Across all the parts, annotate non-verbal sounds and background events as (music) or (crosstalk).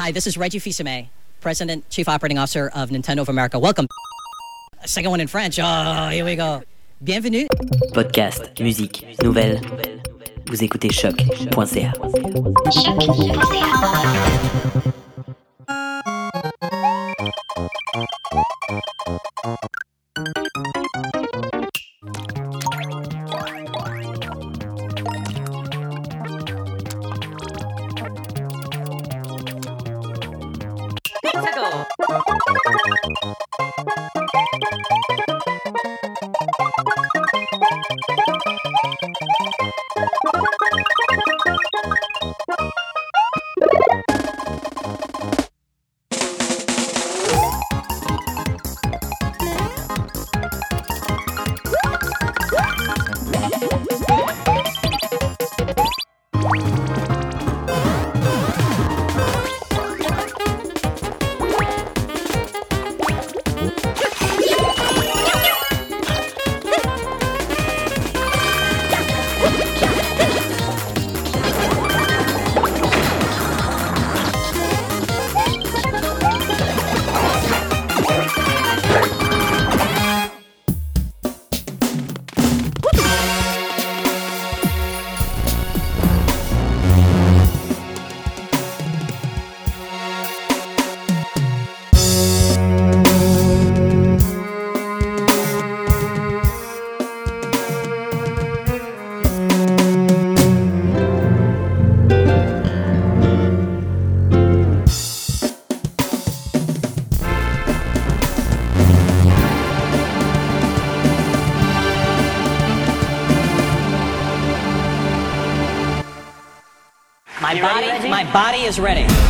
Hi, this is Reggie Fils-Aimé, President, Chief Operating Officer of Nintendo of America. Welcome. Second one in French. Oh, here we go. Bienvenue. Podcast, musique, nouvelles. Vous écoutez choc.ca. My body, is ready.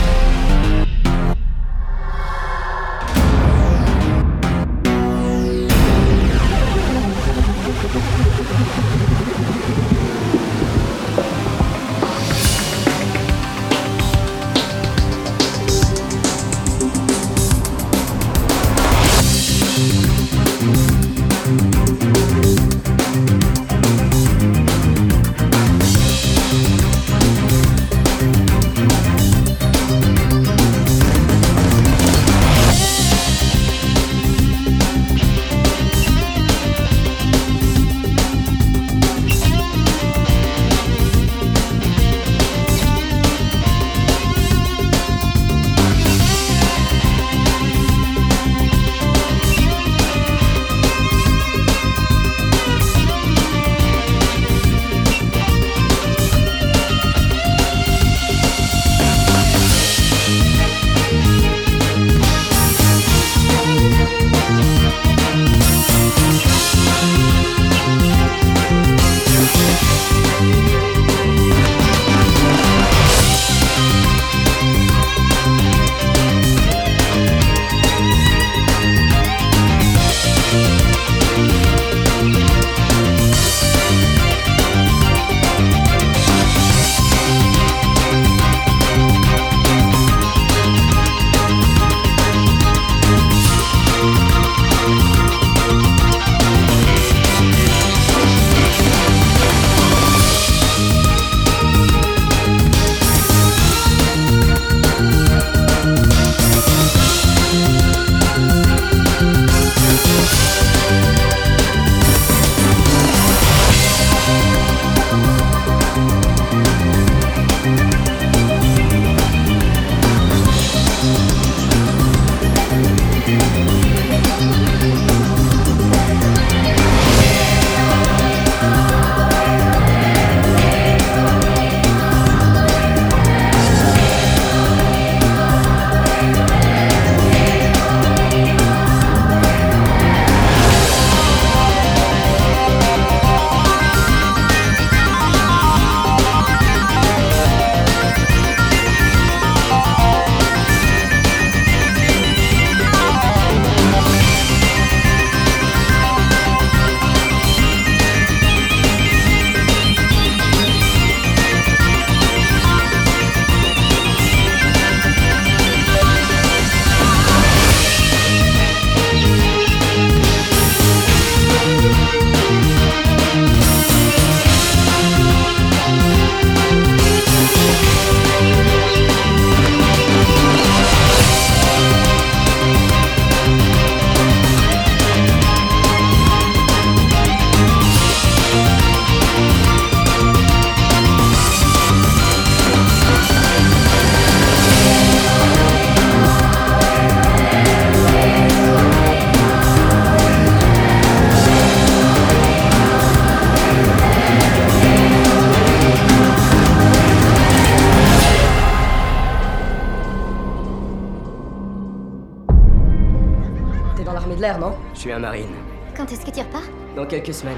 Suis un marine. Quand est-ce que tu repars? Dans quelques semaines.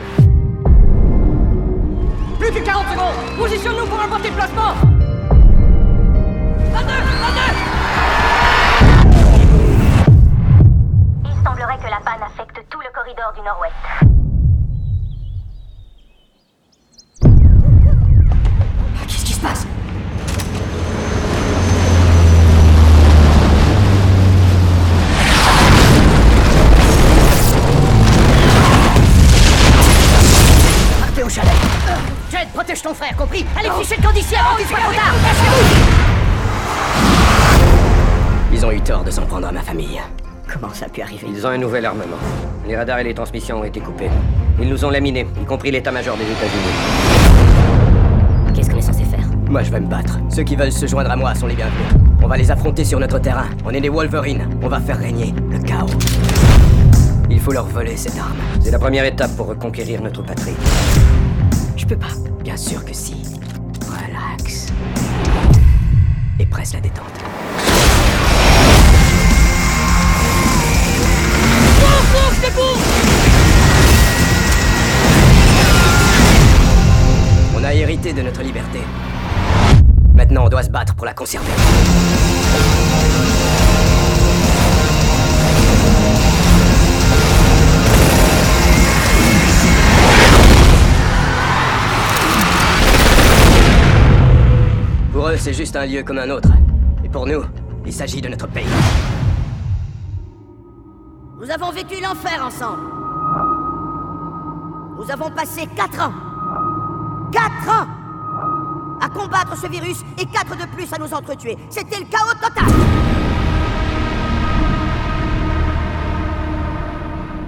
Plus que 40 secondes Positionne-nous pour un bon déplacement 22 Allez, fichez le camp d'ici avant qu'il soit trop tard Ils ont eu tort de s'en prendre à ma famille. Comment ça a pu arriver? Ils ont un nouvel armement. Les radars et les transmissions ont été coupés. Ils nous ont laminés, y compris l'état-major des États-Unis. Qu'est-ce qu'on est censé faire? Moi, je vais me battre. Ceux qui veulent se joindre à moi sont les bienvenus. On va les affronter sur notre terrain. On est des Wolverines. On va faire régner le chaos. Il faut leur voler cette arme. C'est la première étape pour reconquérir notre patrie. Je peux pas. Bien sûr que si. Relax. Et presse la détente. On a hérité de notre liberté. Maintenant, on doit se battre pour la conserver. C'est juste un lieu comme un autre. Et pour nous, il s'agit de notre pays. Nous avons vécu l'enfer ensemble. Nous avons passé quatre ans. Quatre ans à combattre ce virus et quatre de plus à nous entretuer. C'était le chaos total.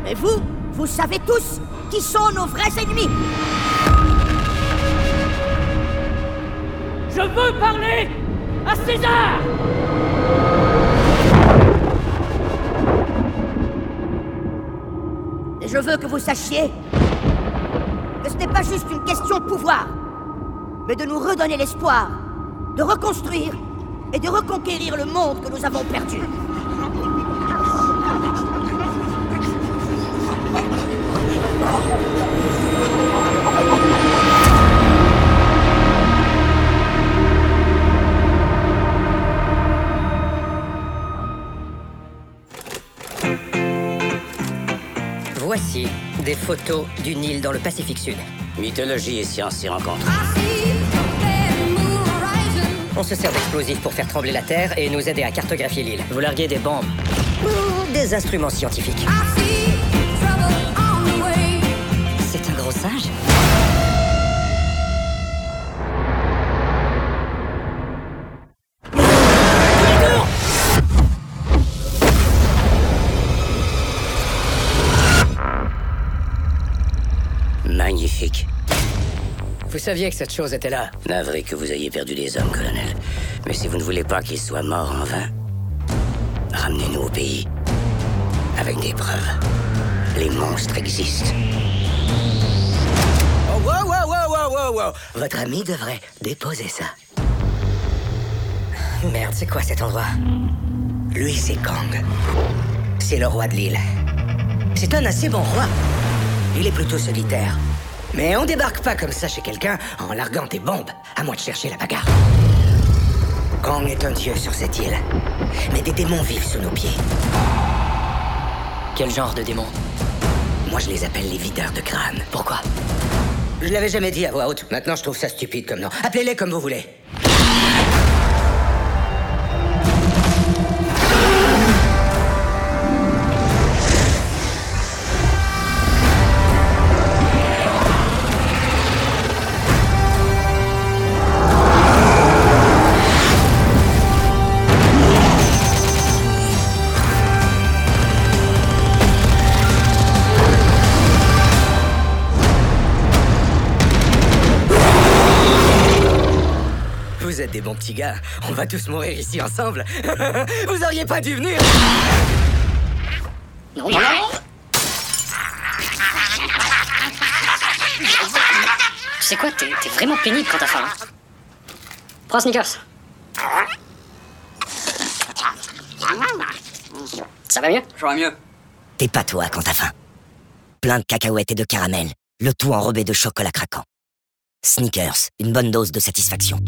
Mais vous, vous savez tous qui sont nos vrais ennemis. Je veux parler à César Et je veux que vous sachiez que ce n'est pas juste une question de pouvoir, mais de nous redonner l'espoir, de reconstruire et de reconquérir le monde que nous avons perdu. Des photos d'une île dans le Pacifique Sud. Mythologie et science s'y rencontrent. On se sert d'explosifs pour faire trembler la Terre et nous aider à cartographier l'île. Vous larguez des bombes. Ou des instruments scientifiques. C'est un gros singe Magnifique. Vous saviez que cette chose était là. Navré que vous ayez perdu des hommes, colonel. Mais si vous ne voulez pas qu'ils soient morts en vain, ramenez-nous au pays. Avec des preuves. Les monstres existent. Oh, wow, wow, wow, wow, wow, wow. Votre ami devrait déposer ça. Merde, c'est quoi cet endroit? Lui, c'est Kang. C'est le roi de l'île. C'est un assez bon roi. Il est plutôt solitaire. Mais on débarque pas comme ça chez quelqu'un en larguant des bombes, à moins de chercher la bagarre. Kang est un dieu sur cette île. Mais des démons vivent sous nos pieds. Quel genre de démon Moi, je les appelle les videurs de crâne. Pourquoi? Je l'avais jamais dit à voix haute. Maintenant, je trouve ça stupide comme nom. Appelez-les comme vous voulez. Des bons petits gars. On va tous mourir ici ensemble. (laughs) vous auriez pas dû venir. Tu sais quoi, t'es vraiment pénible quand t'as faim. hein. Prends Snickers. Ça va mieux? J'aurais mieux. T'es pas toi quand t'as faim. Plein de cacahuètes et de caramel, le tout enrobé de chocolat craquant. Sneakers, une bonne dose de satisfaction.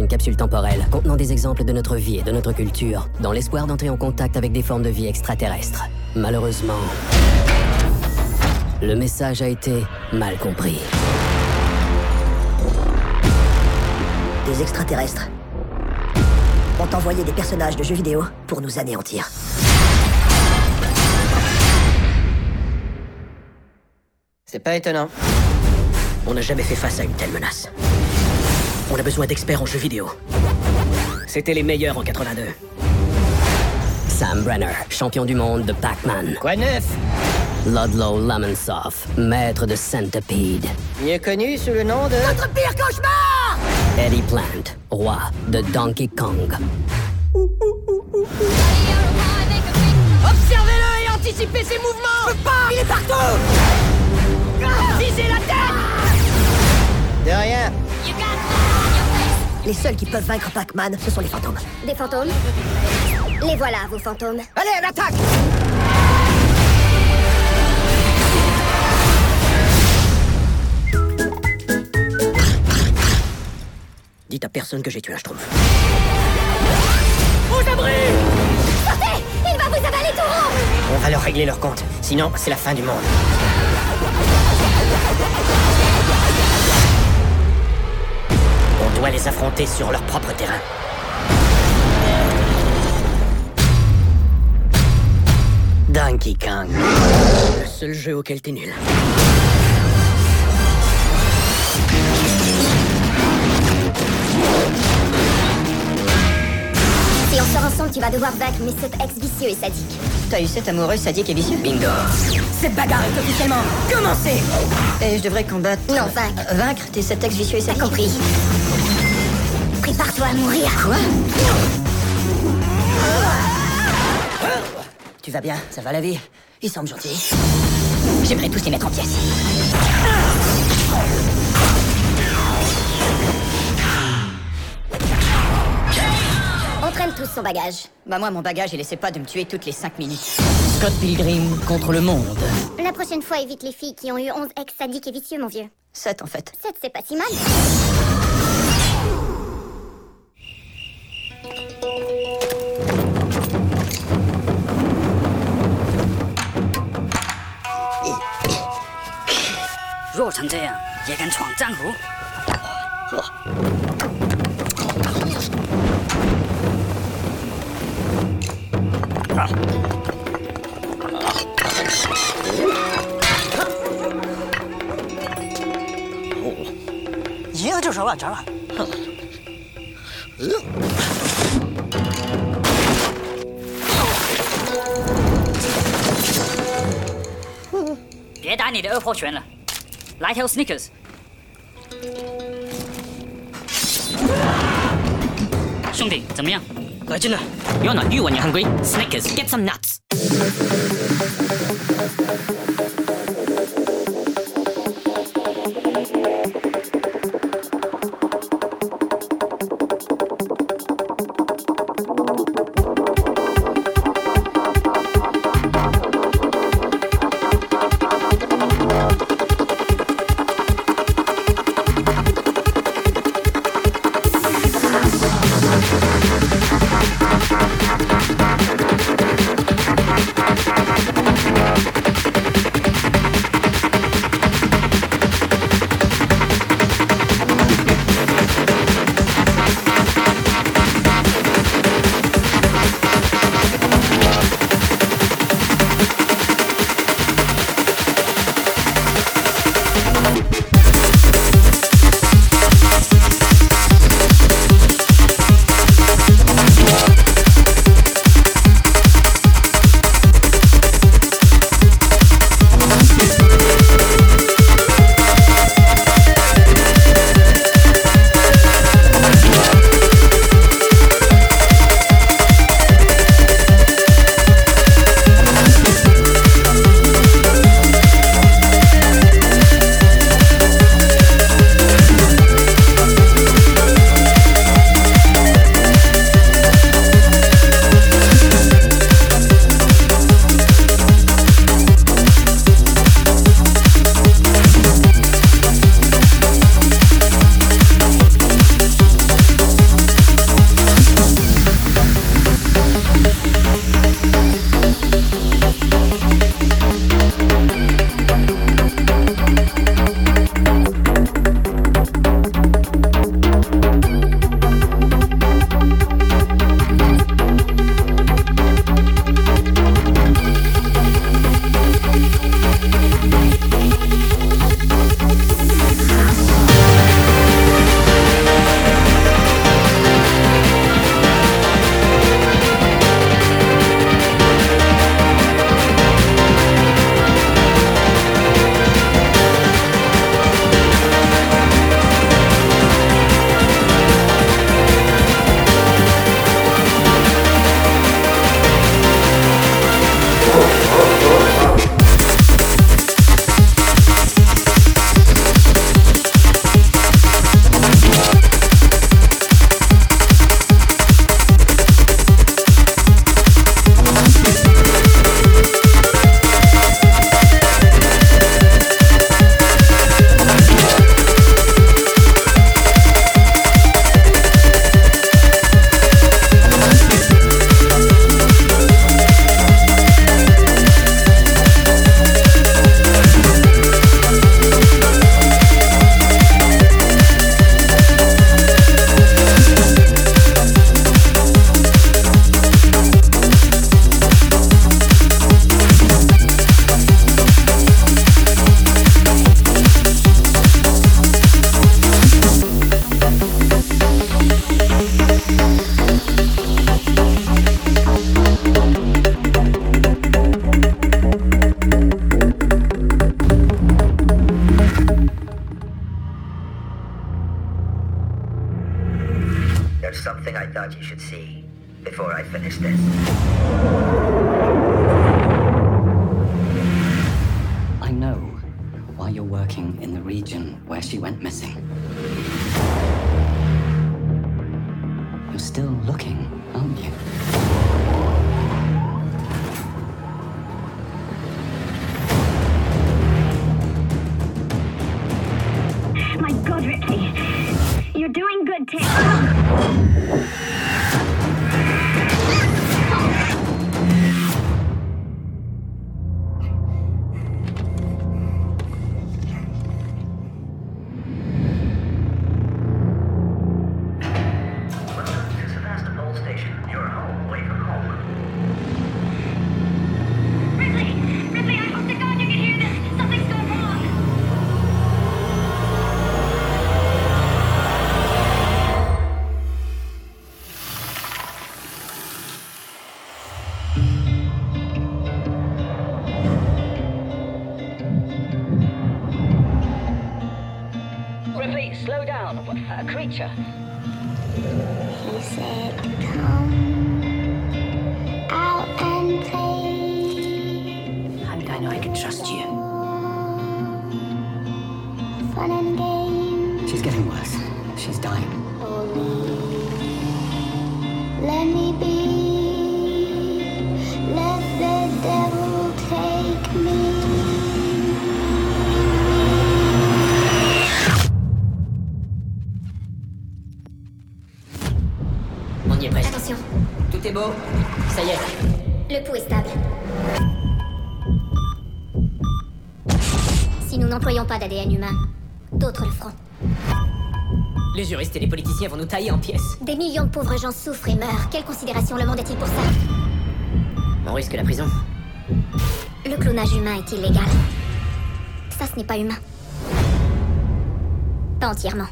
Une capsule temporelle contenant des exemples de notre vie et de notre culture, dans l'espoir d'entrer en contact avec des formes de vie extraterrestres. Malheureusement, le message a été mal compris. Des extraterrestres ont envoyé des personnages de jeux vidéo pour nous anéantir. C'est pas étonnant. On n'a jamais fait face à une telle menace. On a besoin d'experts en jeux vidéo. C'était les meilleurs en 82. Sam Brenner, champion du monde de Pac-Man. Quoi neuf? Ludlow Lamonsoff, maître de Centipede. Mieux connu sous le nom de... Notre pire cauchemar Eddie Plant, roi de Donkey Kong. Observez-le et anticipez ses mouvements Je peux pas Il est partout Visez la tête De rien. Les seuls qui peuvent vaincre Pac-Man, ce sont les fantômes. Des fantômes Les voilà, vos fantômes. Allez, à l'attaque Dites à personne que j'ai tué un schtroumpf. Sortez Il va vous avaler tout rond On va leur régler leur compte. Sinon, c'est la fin du monde. On doit les affronter sur leur propre terrain. Donkey Kong. Le seul jeu auquel t'es nul. Si on sort ensemble, tu vas devoir vaincre mes sept ex vicieux et sadiques. T'as eu cet amoureux sadique et vicieux Bingo. Cette bagarre est officiellement commencée Et je devrais combattre... Non, vaincre. Euh, Vaincre tes sept ex vicieux et T'as sadiques compris. Prépare-toi à mourir. Quoi Tu vas bien Ça va la vie Ils semblent gentils. J'aimerais tous les mettre en pièces. Tous son bagage. Bah moi, mon bagage, il essaie pas de me tuer toutes les 5 minutes. Scott Pilgrim contre le monde. La prochaine fois, évite les filles qui ont eu 11 ex sadiques et vicieux, mon vieux. 7 en fait. 7, c'est pas si mal. 别打你的二破拳了，来条 sneakers。兄弟，怎么样？Regina, you're not you when you're hungry. Snickers, get some nuts. She went missing. You're still looking, aren't you? He said, come out and play. Honey, I know I can trust you. Fun and games. She's getting worse. She's dying. Let me be. Pas d'ADN humain, d'autres le feront. Les juristes et les politiciens vont nous tailler en pièces. Des millions de pauvres gens souffrent et meurent. Quelle considération le monde a-t-il pour ça On risque la prison. Le clonage humain est illégal. Ça, ce n'est pas humain. Pas entièrement.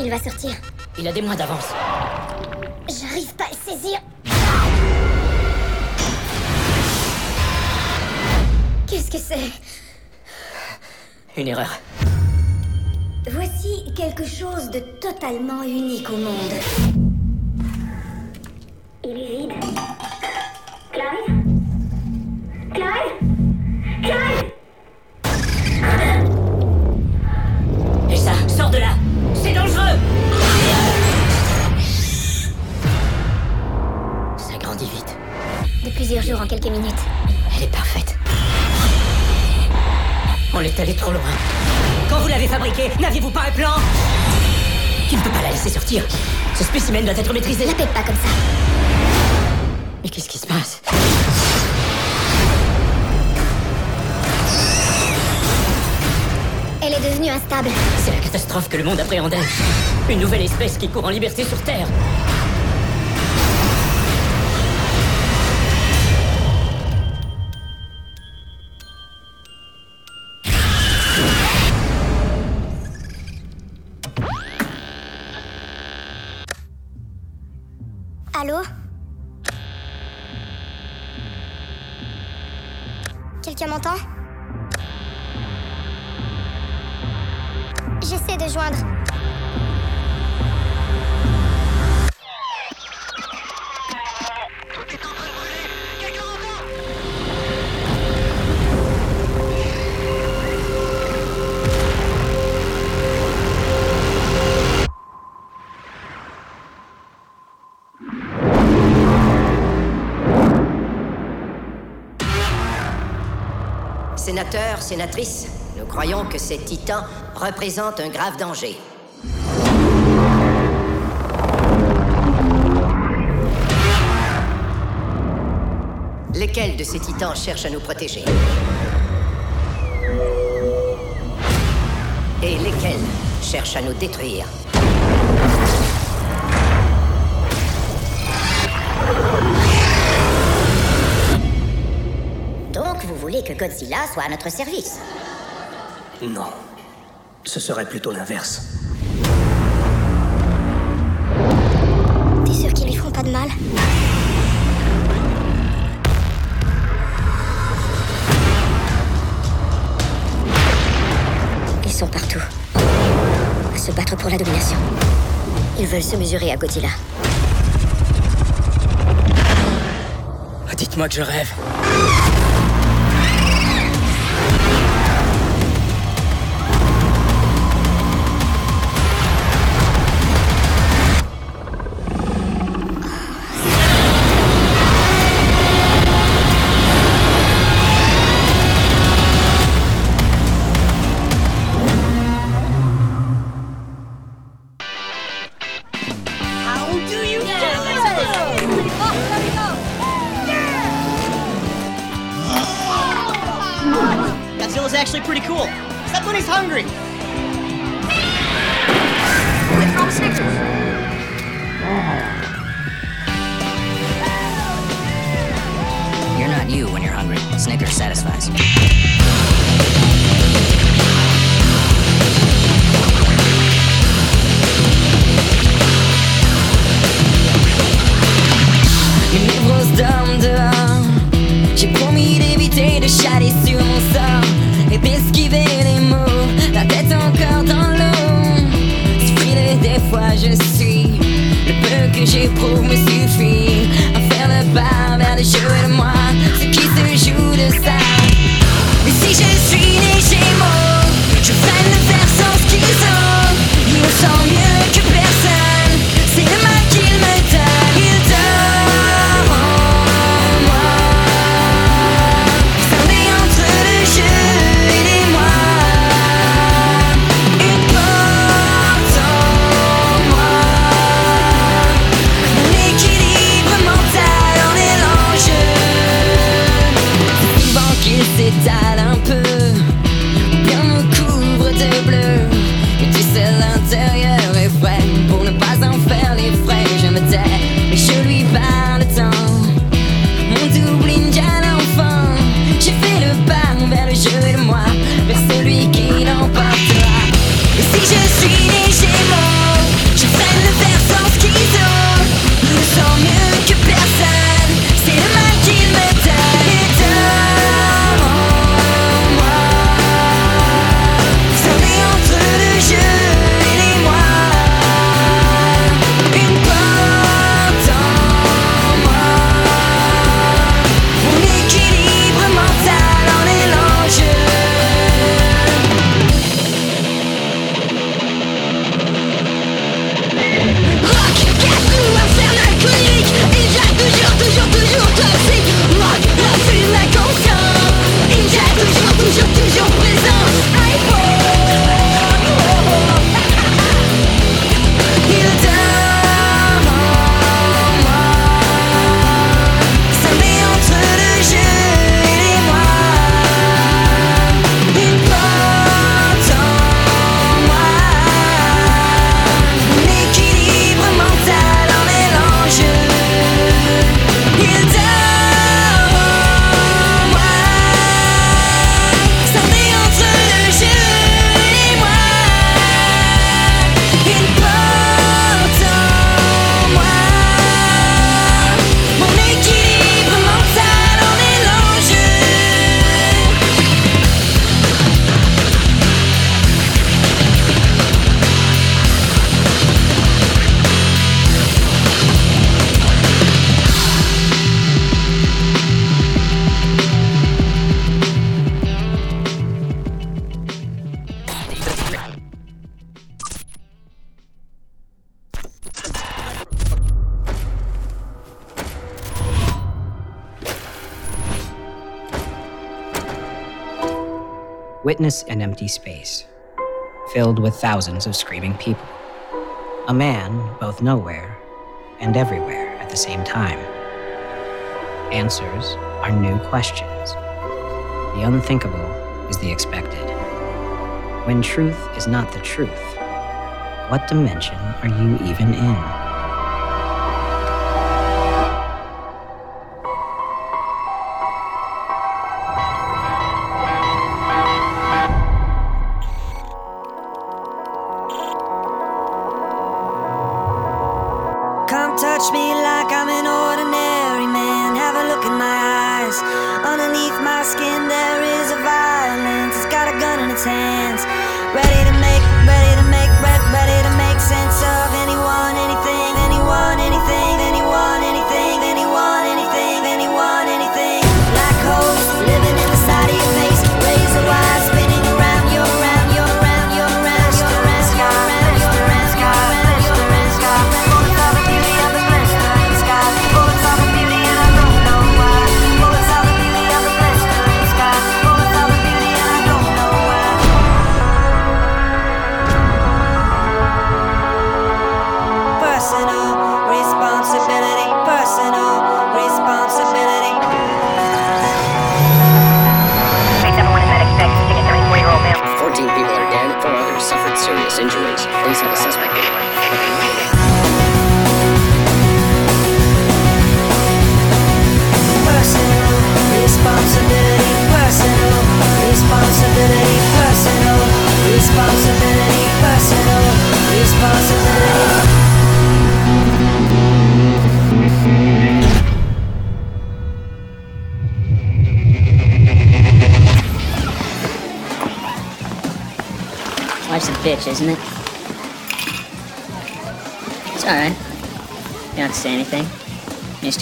Il va sortir. Il a des mois d'avance. J'arrive pas à le saisir. Qu'est-ce que c'est? Une erreur. Voici quelque chose de totalement unique au monde. Trop loin. Quand vous l'avez fabriquée, n'aviez-vous pas un plan? Tu ne peux pas la laisser sortir. Ce spécimen doit être maîtrisé. L'appelle pas comme ça. Mais qu'est-ce qui se passe? Elle est devenue instable. C'est la catastrophe que le monde appréhendait. Une nouvelle espèce qui court en liberté sur Terre. Quelqu'un m'entend? J'essaie de joindre. Sénateurs, sénatrices, nous croyons que ces titans représentent un grave danger. Lesquels de ces titans cherchent à nous protéger? Et lesquels cherchent à nous détruire? Vous voulez que Godzilla soit à notre service. Non. Ce serait plutôt l'inverse. T'es sûr qu'ils lui feront pas de mal? Ils sont partout. À se battre pour la domination. Ils veulent se mesurer à Godzilla. Ah, dites-moi que je rêve. witness an empty space, filled with thousands of screaming people. A man, both nowhere and everywhere at the same time. Answers are new questions. The unthinkable is the expected. When truth is not the truth, what dimension are you even in?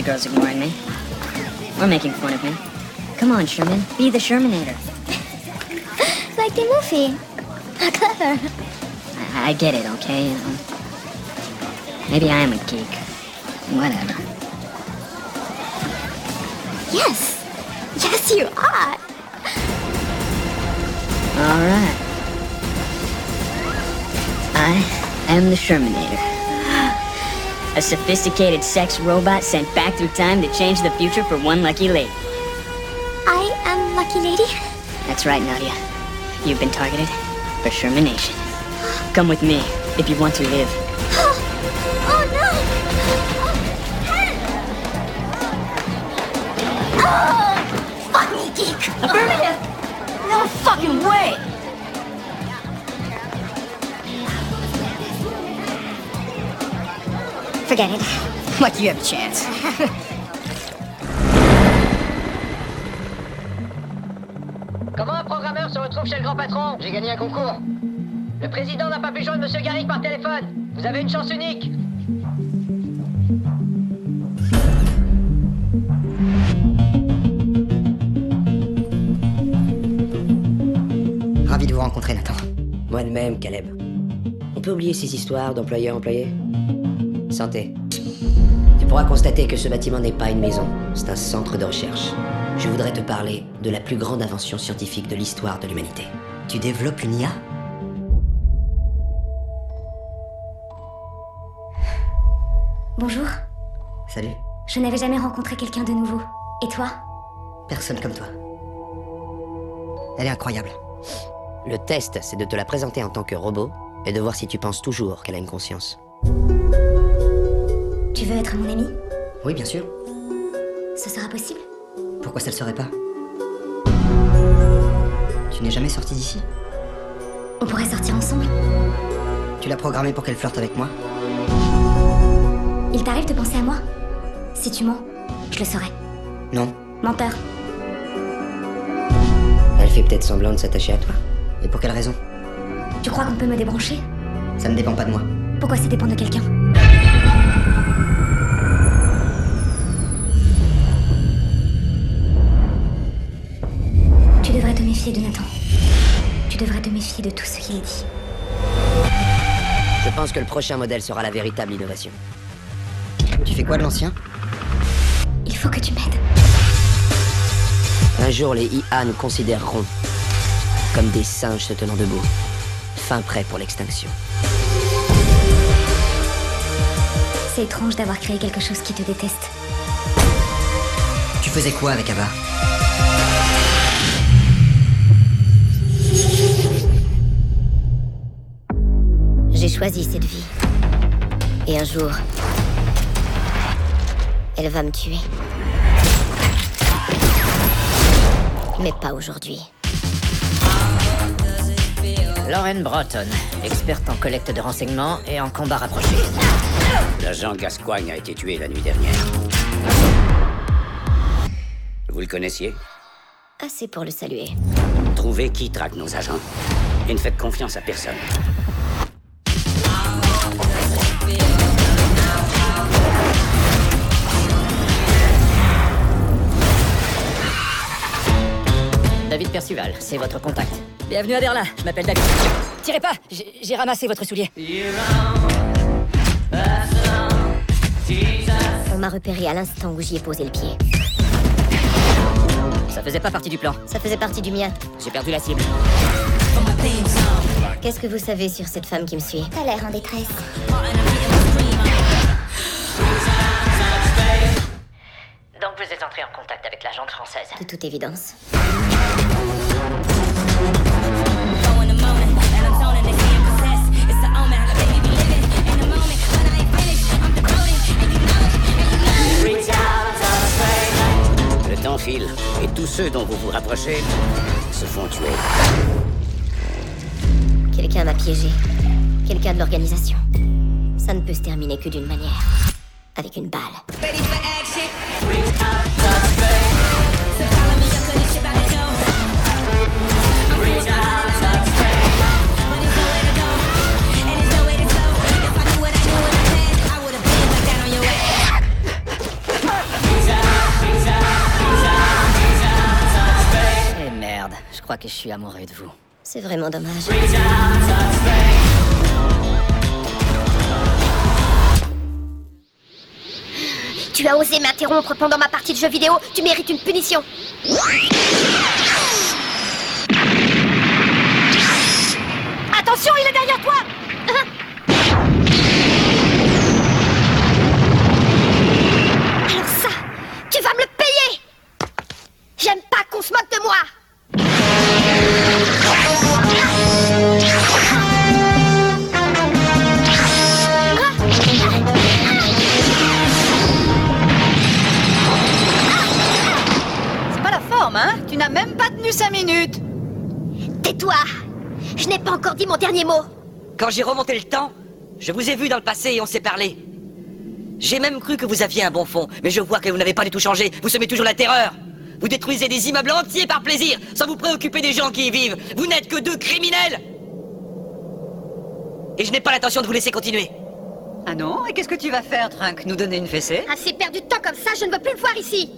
Girls ignoring me. Or making fun of me. Come on, Sherman. Be the Shermanator. (laughs) Like the movie. How clever. I, I get it, okay? Know. Maybe I am a geek. Whatever. Yes. Yes, you are. Alright. I am the Shermanator. A sophisticated sex robot sent back through time to change the future for one lucky lady. I am Lucky Lady. That's right, Nadia. You've been targeted for Shermanation. Come with me if you want to live. (gasps) Oh no! Oh, fuck me, geek! Affirmative! No fucking way! Forget it. Like you have a chance. (laughs) Comment un programmeur se retrouve chez le grand patron? J'ai gagné un concours. Le président n'a pas pu joindre Monsieur Garrick par téléphone. Vous avez une chance unique. Ravi de vous rencontrer, Nathan. Moi de même, Caleb. On peut oublier ces histoires d'employeur-employé? Santé. Tu pourras constater que ce bâtiment n'est pas une maison, c'est un centre de recherche. Je voudrais te parler de la plus grande invention scientifique de l'histoire de l'humanité. Tu développes une IA Bonjour. Salut. Je n'avais jamais rencontré quelqu'un de nouveau. Et toi? Personne comme toi. Elle est incroyable. Le test, c'est de te la présenter en tant que robot et de voir si tu penses toujours qu'elle a une conscience. Tu veux être mon ami Oui, bien sûr. Ce sera possible Pourquoi ça le serait pas Tu n'es jamais sorti d'ici On pourrait sortir ensemble Tu l'as programmée pour qu'elle flirte avec moi Il t'arrive de penser à moi Si tu mens, je le saurai. Non. Menteur. Elle fait peut-être semblant de s'attacher à toi. Et pour quelle raison Tu crois qu'on peut me débrancher Ça ne dépend pas de moi. Pourquoi ça dépend de quelqu'un devrais te méfier de Nathan. Tu devrais te méfier de tout ce qu'il dit. Je pense que le prochain modèle sera la véritable innovation. Tu fais quoi de l'ancien? Il faut que tu m'aides. Un jour, les IA nous considéreront comme des singes se tenant debout, fin prêt pour l'extinction. C'est étrange d'avoir créé quelque chose qui te déteste. Tu faisais quoi avec Ava? Choisi cette vie. Et un jour, elle va me tuer. Mais pas aujourd'hui. Lauren Broughton, experte en collecte de renseignements et en combat rapproché. L'agent Gascoigne a été tué la nuit dernière. Vous le connaissiez? Assez pour le saluer. Trouvez qui traque nos agents. Et ne faites confiance à personne. David Percival, c'est votre contact. Bienvenue à Berlin, je m'appelle David. Tirez pas, j'ai j'ai ramassé votre soulier. On m'a repéré à l'instant où j'y ai posé le pied. Ça faisait pas partie du plan. Ça faisait partie du mien. J'ai perdu la cible. Qu'est-ce que vous savez sur cette femme qui me suit? T'as l'air en détresse. vous êtes en contact avec la jante française. De toute évidence. Le temps file, et tous ceux dont vous vous rapprochez se font tuer. Quelqu'un m'a piégé. Quelqu'un de l'organisation. Ça ne peut se terminer que d'une manière. Avec une balle. Que je suis amoureux de vous. C'est vraiment dommage. Tu as osé m'interrompre pendant ma partie de jeu vidéo. Tu mérites une punition. Attention, il est derrière toi Alors ça, tu vas me le payer J'aime pas qu'on se moque de moi Quand j'ai remonté le temps, je vous ai vu dans le passé et on s'est parlé. J'ai même cru que vous aviez un bon fond, mais je vois que vous n'avez pas du tout changé. Vous semez toujours la terreur. Vous détruisez des immeubles entiers par plaisir, sans vous préoccuper des gens qui y vivent. Vous n'êtes que deux criminels Et je n'ai pas l'intention de vous laisser continuer. Ah non Et qu'est-ce que tu vas faire, Trunk Nous donner une fessée? Assez perdu de temps comme ça, je ne veux plus le voir ici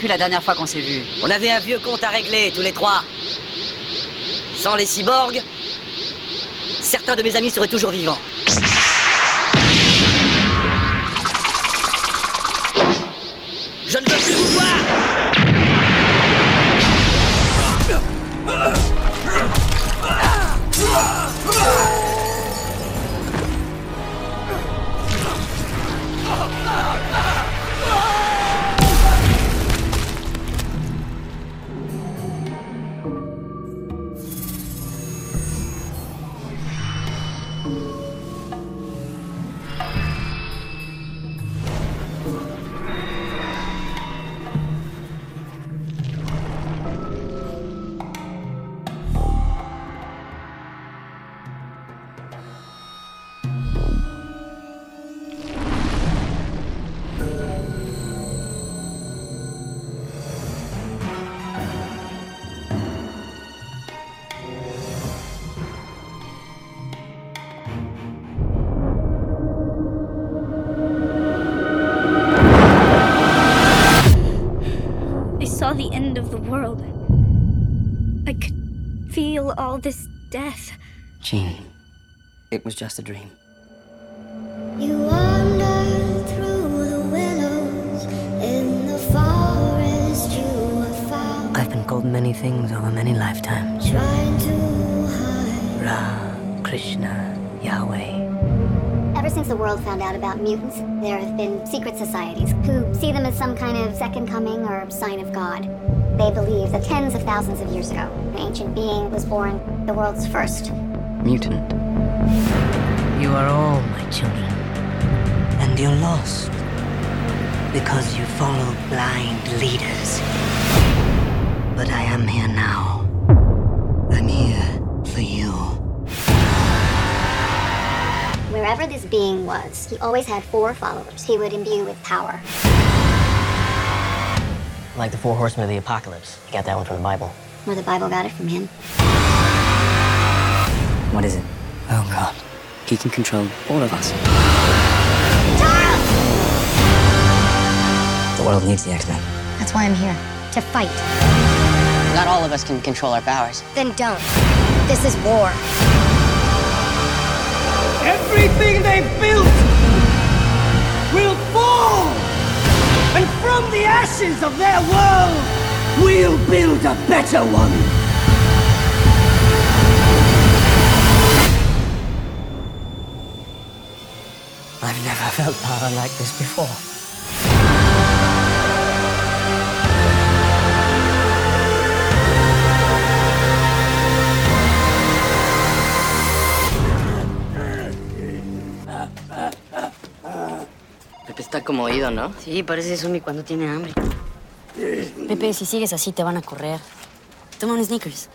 depuis la dernière fois qu'on s'est vu. On avait un vieux compte à régler, tous les trois. Sans les cyborgs, certains de mes amis seraient toujours vivants. Feel all this death. Jean, it was just a dream. You wander through the willows in the forest you have found. I've been called many things over many lifetimes. Trying to hide. Ra, Krishna, Yahweh. Ever since the world found out about mutants, there have been secret societies who see them as some kind of second coming or sign of God. They believe that tens of thousands of years ago, an ancient being was born, the world's first. Mutant. You are all my children. And you're lost. Because you follow blind leaders. But I am here now. I'm here Wherever this being was, he always had four followers he would imbue with power. Like the four horsemen of the apocalypse. You got that one from the Bible. Or the Bible got it from him. What is it? Oh, God. He can control all of us. The world needs the X-Men. That's why I'm here. To fight. Not all of us can control our powers. Then don't. This is war. Everything they've built will fall! And from the ashes of their world, we'll build a better one! I've never felt power like this before. Como oído, ¿no? Sí, parece Sumi cuando tiene hambre. Pepe, si sigues así te van a correr. Toma un sneakers.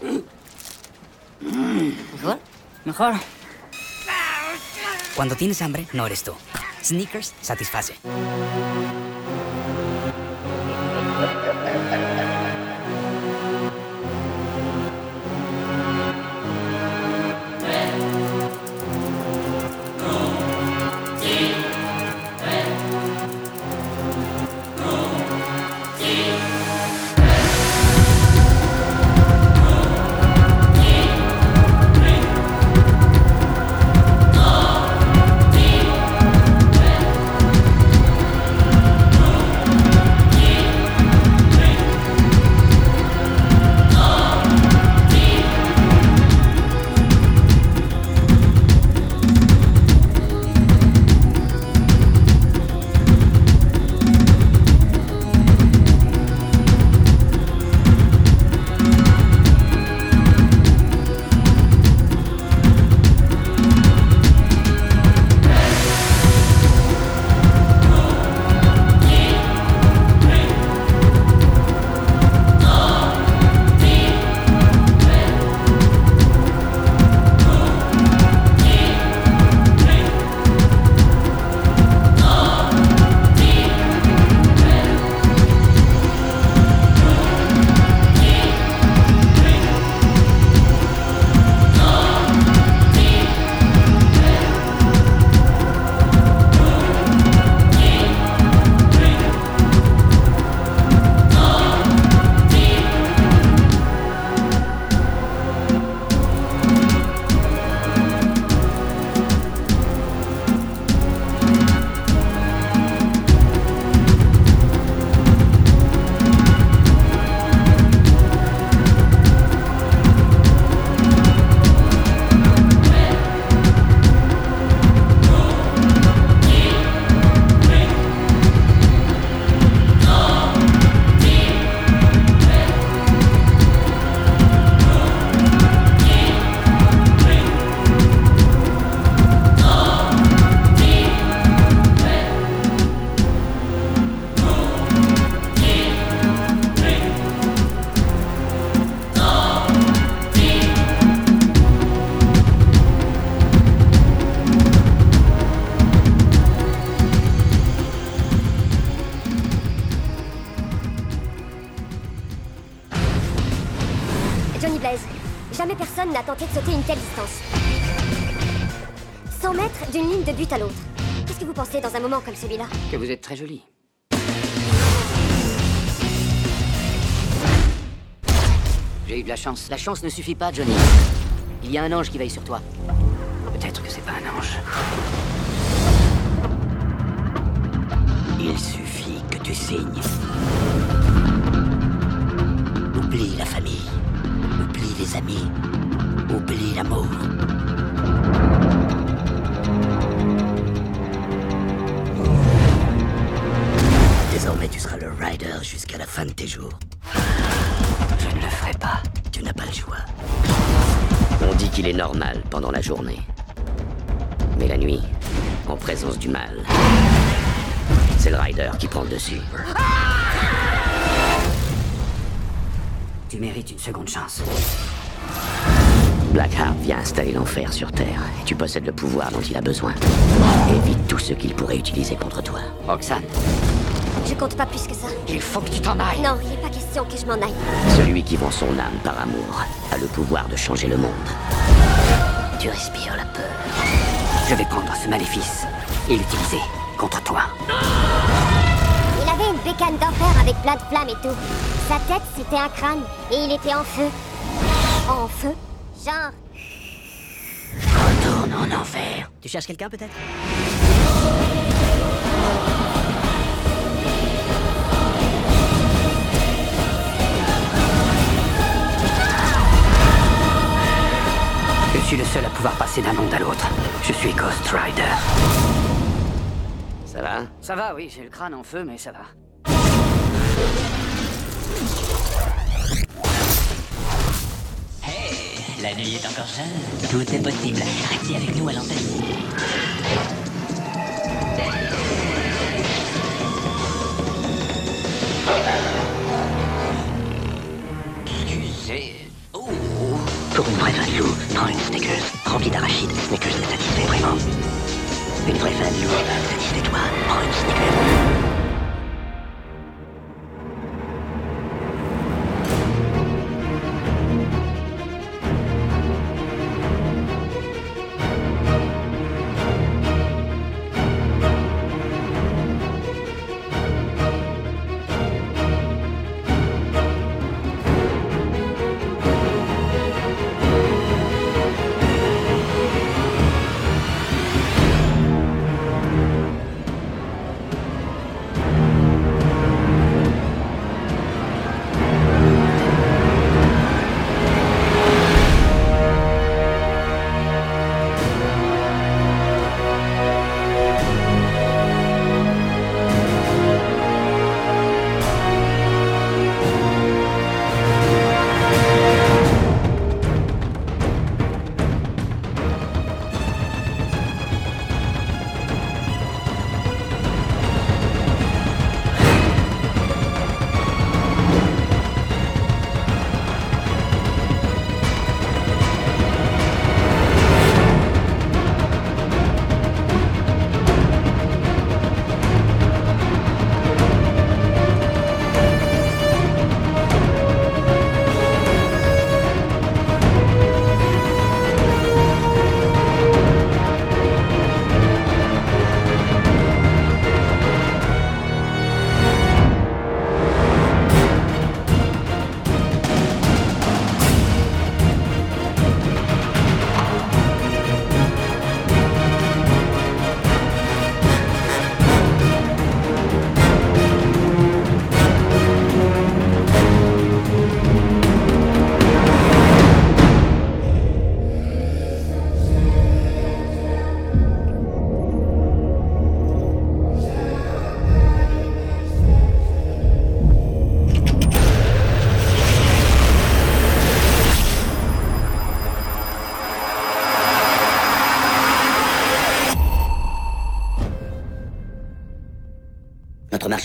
¿Mejor? Mejor. Cuando tienes hambre, no eres tú. Sneakers satisface. Que vous êtes très jolie. J'ai eu de la chance. La chance ne suffit pas, Johnny. Il y a un ange qui veille sur toi. Peut-être que c'est pas un ange. Il suffit que tu signes. Pendant la journée. Mais la nuit, en présence du mal, c'est le rider qui prend le dessus. Tu mérites une seconde chance. Blackheart vient installer l'enfer sur Terre et tu possèdes le pouvoir dont il a besoin. Évite tout ce qu'il pourrait utiliser contre toi. Roxane, Je compte pas plus que ça. il faut que tu t'en ailles. Non, il n'est pas question que je m'en aille. Celui qui vend son âme par amour a le pouvoir de changer le monde. Tu respires la peur. Je vais prendre ce maléfice et l'utiliser contre toi. Il avait une bécane d'enfer avec plein de flammes et tout. Sa tête, c'était un crâne et il était en feu. En feu Genre. Retourne En enfer. Tu cherches quelqu'un peut-être? Seul à pouvoir passer d'un monde à l'autre. Je suis Ghost Rider. Ça va Ça va, oui, j'ai le crâne en feu, mais ça va. Hey, la nuit est encore jeune. Tout est possible. Restez avec nous à l'antenne.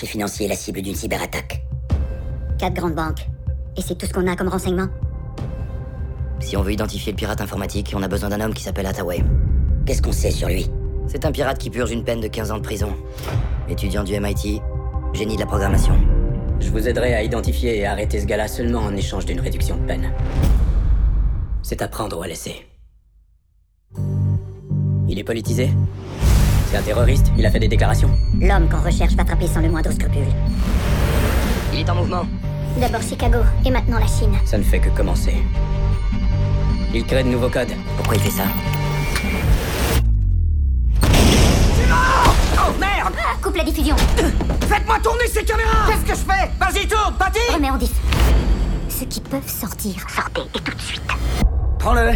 Marché financier est la cible d'une cyberattaque. Quatre grandes banques. Et c'est tout ce qu'on a comme renseignement Si on veut identifier le pirate informatique, on a besoin d'un homme qui s'appelle Hathaway. Qu'est-ce qu'on sait sur lui? C'est un pirate qui purge une peine de 15 ans de prison. Étudiant du MIT, génie de la programmation. Je vous aiderai à identifier et arrêter ce gars-là seulement en échange d'une réduction de peine. C'est à prendre ou à laisser. Il est politisé? C'est un terroriste Il a fait des déclarations L'homme qu'on recherche va frapper sans le moindre scrupule. Il est en mouvement. D'abord Chicago, et maintenant la Chine. Ça ne fait que commencer. Il crée de nouveaux codes. Pourquoi il fait ça Oh merde Coupe la diffusion Faites-moi tourner ces caméras Qu'est-ce que je fais Vas-y, tourne, Patty Remets en diff. Ceux qui peuvent sortir, sortez, et tout de suite. Prends-le,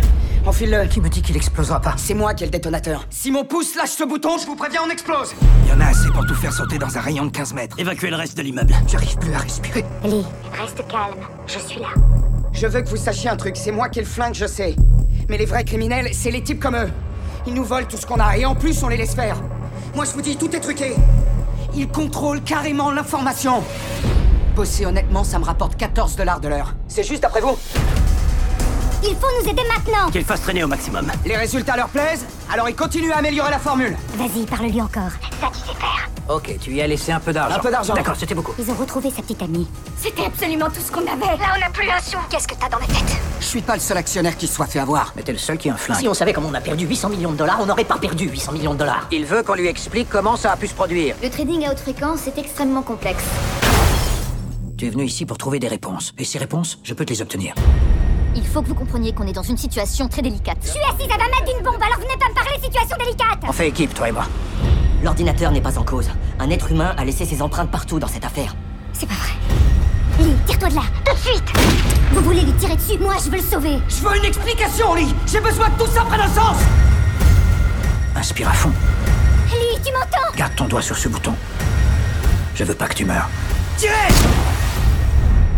enfile-le. Qui me dit qu'il explosera pas C'est moi qui ai le détonateur. Si mon pouce lâche ce bouton, je vous préviens, on explose Il y en a assez pour tout faire sauter dans un rayon de 15 mètres. Évacuez le reste de l'immeuble. J'arrive plus à respirer. Lee, reste calme, je suis là. Je veux que vous sachiez un truc, c'est moi qui ai le flingue, je sais. Mais les vrais criminels, c'est les types comme eux. Ils nous volent tout ce qu'on a, et en plus, on les laisse faire. Moi, je vous dis, tout est truqué. Ils contrôlent carrément l'information. Bosser honnêtement, ça me rapporte 14 dollars de l'heure. C'est juste après vous Il faut nous aider maintenant Qu'ils fassent traîner au maximum. Les résultats leur plaisent Alors ils continuent à améliorer la formule. Vas-y, parle-lui encore. Ça tu sais faire. Ok, tu y as laissé un peu d'argent. Un peu d'argent. D'accord, c'était beaucoup. Ils ont retrouvé sa petite amie. C'était absolument tout ce qu'on avait. Là, on n'a plus un sou. Qu'est-ce que t'as dans la tête? Je suis pas le seul actionnaire qui se soit fait avoir. Mais t'es le seul qui a un flingue. Si on savait comment on a perdu 800 millions de dollars, on n'aurait pas perdu 800 millions de dollars. Il veut qu'on lui explique comment ça a pu se produire. Le trading à haute fréquence est extrêmement complexe. Tu es venu ici pour trouver des réponses. Et ces réponses, je peux te les obtenir. Il faut que vous compreniez qu'on est dans une situation très délicate. Je suis assise à 20 mètres d'une bombe, alors venez pas me parler situation délicate On fait équipe, toi et moi. L'ordinateur n'est pas en cause. Un être humain a laissé ses empreintes partout dans cette affaire. C'est pas vrai. Lee, tire-toi de là, tout de suite Vous voulez lui tirer dessus, moi je veux le sauver Je veux une explication, Lee J'ai besoin que tout ça prenne un sens Inspire à fond. Lee, tu m'entends? Garde ton doigt sur ce bouton. Je veux pas que tu meurs. Tirez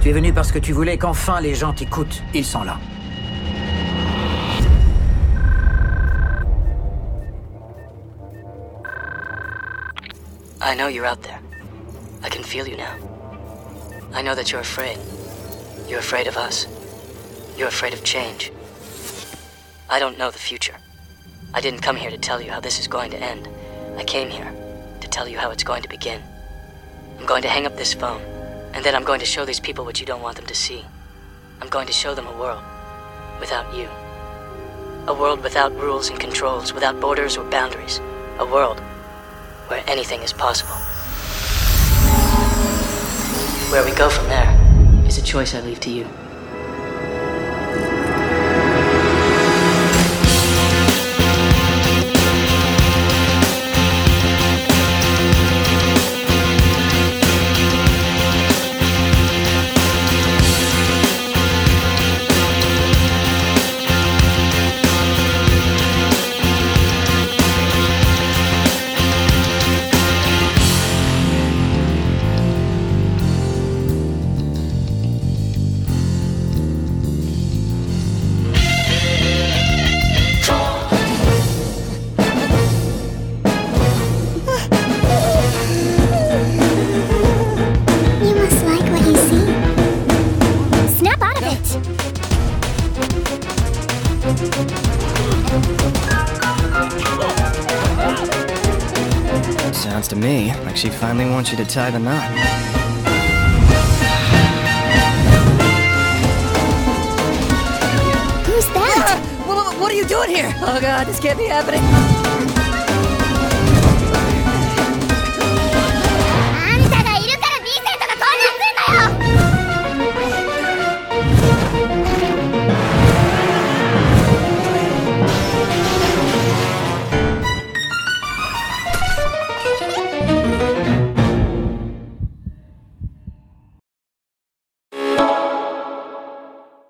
Tu es venu parce que tu voulais qu'enfin les gens t'écoutent. Ils sont là. I know you're out there. I can feel you now. I know that you're afraid. You're afraid of us. You're afraid of change. I don't know the future. I didn't come here to tell you how this is going to end. I came here to tell you how it's going to begin. I'm going to hang up this phone, and then I'm going to show these people what you don't want them to see. I'm going to show them a world without you. A world without rules and controls, without borders or boundaries. A world where anything is possible. Where we go from there is a choice I leave to you. Like she want you to tie the knot. Who's that? Ah, what, what are you doing here? Oh god, this can't be happening.